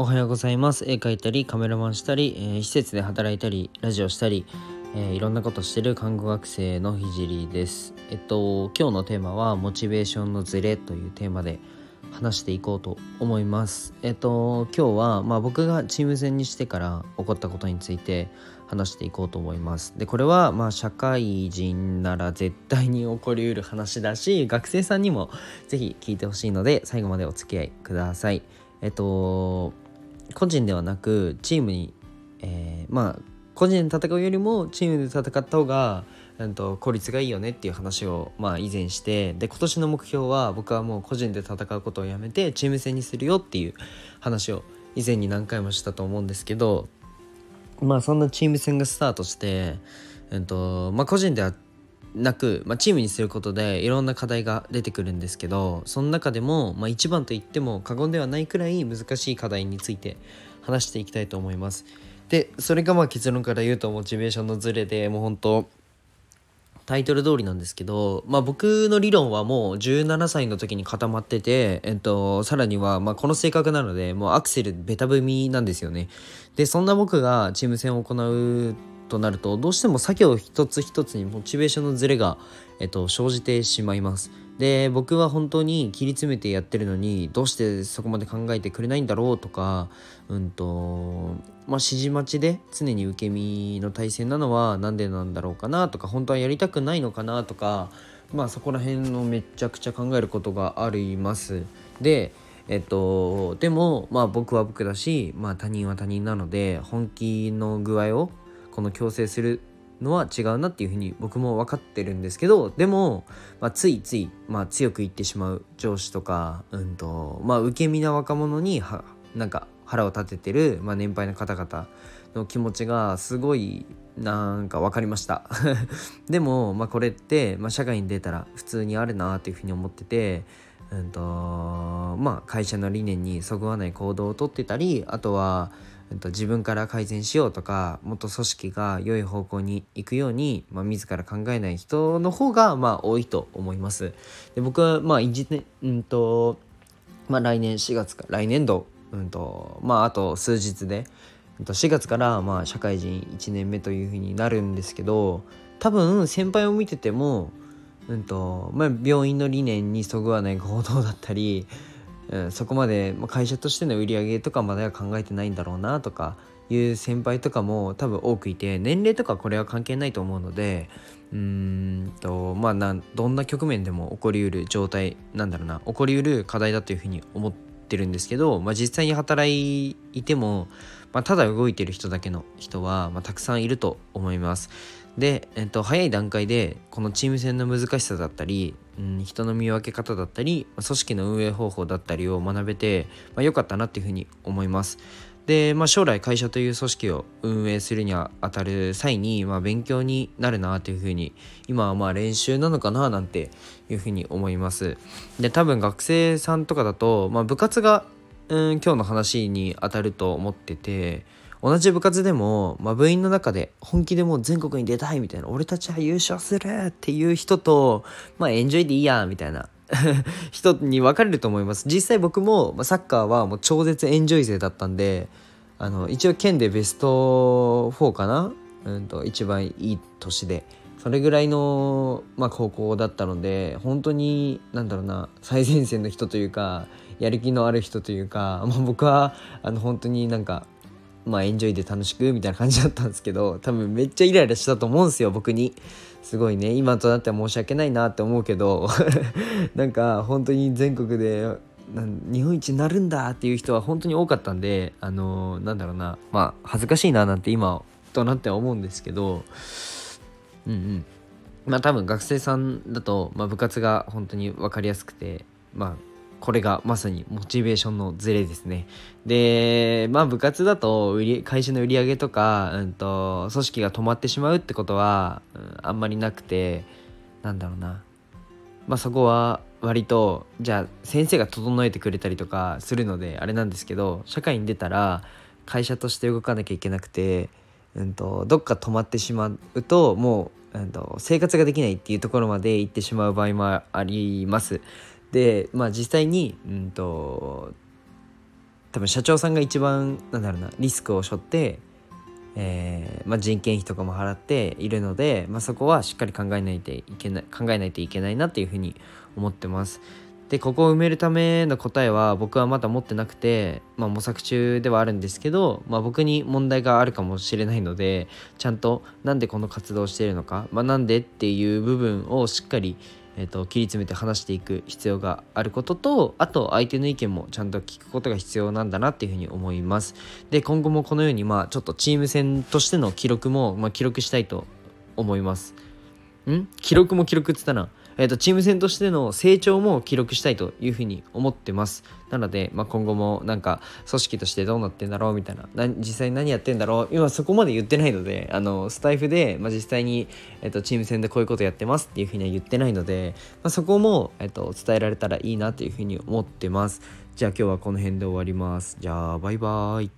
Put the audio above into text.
おはようございます。絵描いたりカメラマンしたり、えー、施設で働いたりラジオしたり、えー、いろんなことしてる看護学生のひじりです。えっと今日のテーマはモチベーションのズレというテーマで話していこうと思います。えっと今日はまあ僕がチーム戦にしてから起こったことについて話していこうと思います。でこれはまあ社会人なら絶対に起こりうる話だし学生さんにも是非聞いてほしいので最後までお付き合いください。えっと個人ではなくチームに、えー、まあ個人で戦うよりもチームで戦った方が、うんと、効率がいいよねっていう話を、まあ、以前してで今年の目標は僕はもう個人で戦うことをやめてチーム戦にするよっていう話を以前に何回もしたと思うんですけどまあそんなチーム戦がスタートして、うんとまあ、個人ではなく、まあ、チームにすることでいろんな課題が出てくるんですけどその中でも、まあ、一番と言っても過言ではないくらい難しい課題について話していきたいと思います。でそれがまあ結論から言うとモチベーションのズレでもう本当タイトル通りなんですけど、まあ、僕の理論はもう17歳の時に固まってて、えっと、さらにはまこの性格なのでもうアクセルベタ踏みなんですよね。でそんな僕がチーム戦を行うとなるとどうしても作業一つ一つにモチベーションのズレが、えっと、生じてしまいます。で僕は本当に切り詰めてやってるのにどうしてそこまで考えてくれないんだろうとかうんとまあ指示待ちで常に受け身の体制なのは何でなんだろうかなとか本当はやりたくないのかなとかまあそこら辺のめちゃくちゃ考えることがあります。でえっと、でも、まあ僕は僕だし、まあ他人は他人なので、本気の具合をこの強制するのは違うなっていうふうに僕も分かってるんですけどでも、まあ、ついつい、まあ、強く言ってしまう上司とか、うんとまあ、受け身な若者にはなんか腹を立ててる、まあ、年配の方々の気持ちがすごいなんか分かりました。でも、まあ、これって、まあ、社会に出たら普通にあるなっていうふうに思っててうんとまあ、会社の理念にそぐわない行動をとってたりあとは自分から改善しようとかもっと組織が良い方向に行くように、まあ、自ら考えない人の方がまあ多いと思います。で僕はまあ1うんとまあ、来年4月か来年度、うんとまあ、あと数日で4月からまあ社会人1年目というふうになるんですけど多分先輩を見てても、うんとまあ、病院の理念にそぐわない行動だったりうん、そこまでま会社としての売り上げとかまでは考えてないんだろうなとかいう先輩とかも多分多くいて年齢とかこれは関係ないと思うのでうんとまあなどんな局面でも起こりうる状態なんだろうな起こりうる課題だというふうに思ってるんですけど、まあ、実際に働いても、まあ、ただ動いてる人だけの人は、まあ、たくさんいると思います。で、えっと、早い段階でこのチーム戦の難しさだったり、うん、人の見分け方だったり組織の運営方法だったりを学べて、まあ、良かったなっていうふうに思います。で、まあ、将来会社という組織を運営するにあたる際に、まあ、勉強になるなっていうふうに今はまあ練習なのかななんていうふうに思います。で多分学生さんとかだと、まあ、部活が、うん、今日の話に当たると思ってて同じ部活でも、まあ、部員の中で本気でもう全国に出たいみたいな俺たちは優勝するっていう人とまあエンジョイでいいやみたいな 人に分かれると思います。実際僕も、まあ、サッカーはもう超絶エンジョイ勢だったんであの一応県でベスト4かな、うんと、一番いい年で。それぐらいの、まあ、高校だったので本当になんだろうな最前線の人というかやる気のある人というか、まあ、僕はあの本当になんかまあエンジョイで楽しくみたいな感じだったんですけど多分めっちゃイライラしたと思うんですよ僕に。すごいね。今となっては申し訳ないなって思うけど なんか本当に全国で日本一になるんだっていう人は本当に多かったんであのー、なんだろうな。まあ恥ずかしいななんて今となっては思うんですけどうんうん。まあ多分学生さんだと、まあ、部活が本当に分かりやすくてまあこれがまさにモチベーションのズレですね。で、まあ部活だと売り会社の売り上げとか、うんと、組織が止まってしまうってことは、うん、あんまりなくて、なんだろうな。まあそこは割と、じゃあ先生が整えてくれたりとかするのであれなんですけど、社会に出たら会社として動かなきゃいけなくて、うんと、どっか止まってしまうと、もう、うんと生活ができないっていうところまで行ってしまう場合もあります。でまあ実際にうんと多分社長さんが一番なんだろうなリスクを背負ってえー、まあ、人件費とかも払っているので、まあ、そこはしっかり考えないといけない考えないといけないなっていうふうに思ってます。でここを埋めるための答えは僕はまだ持ってなくて、まあ、模索中ではあるんですけど、まあ、僕に問題があるかもしれないのでちゃんとなんでこの活動をしているのか、まあ、なんでっていう部分をしっかり、えーと、切り詰めて話していく必要があることとあと相手の意見もちゃんと聞くことが必要なんだなっていうふうに思います。で今後もこのようにまあちょっとチーム戦としての記録も、まあ、記録したいと思います。ん？記録も記録って言ったな。えーと、チーム戦としての成長も記録したいというふうに思ってます。なので、まあ、今後もなんか組織としてどうなってんだろうみたいな実際に何やってんだろう今そこまで言ってないのであのスタイフで、まあ、実際に、えーと、チーム戦でこういうことやってますっていうふうには言ってないので、まあ、そこも、えーと伝えられたらいいなというふうに思ってます。じゃあ今日はこの辺で終わります。じゃあバイバーイ。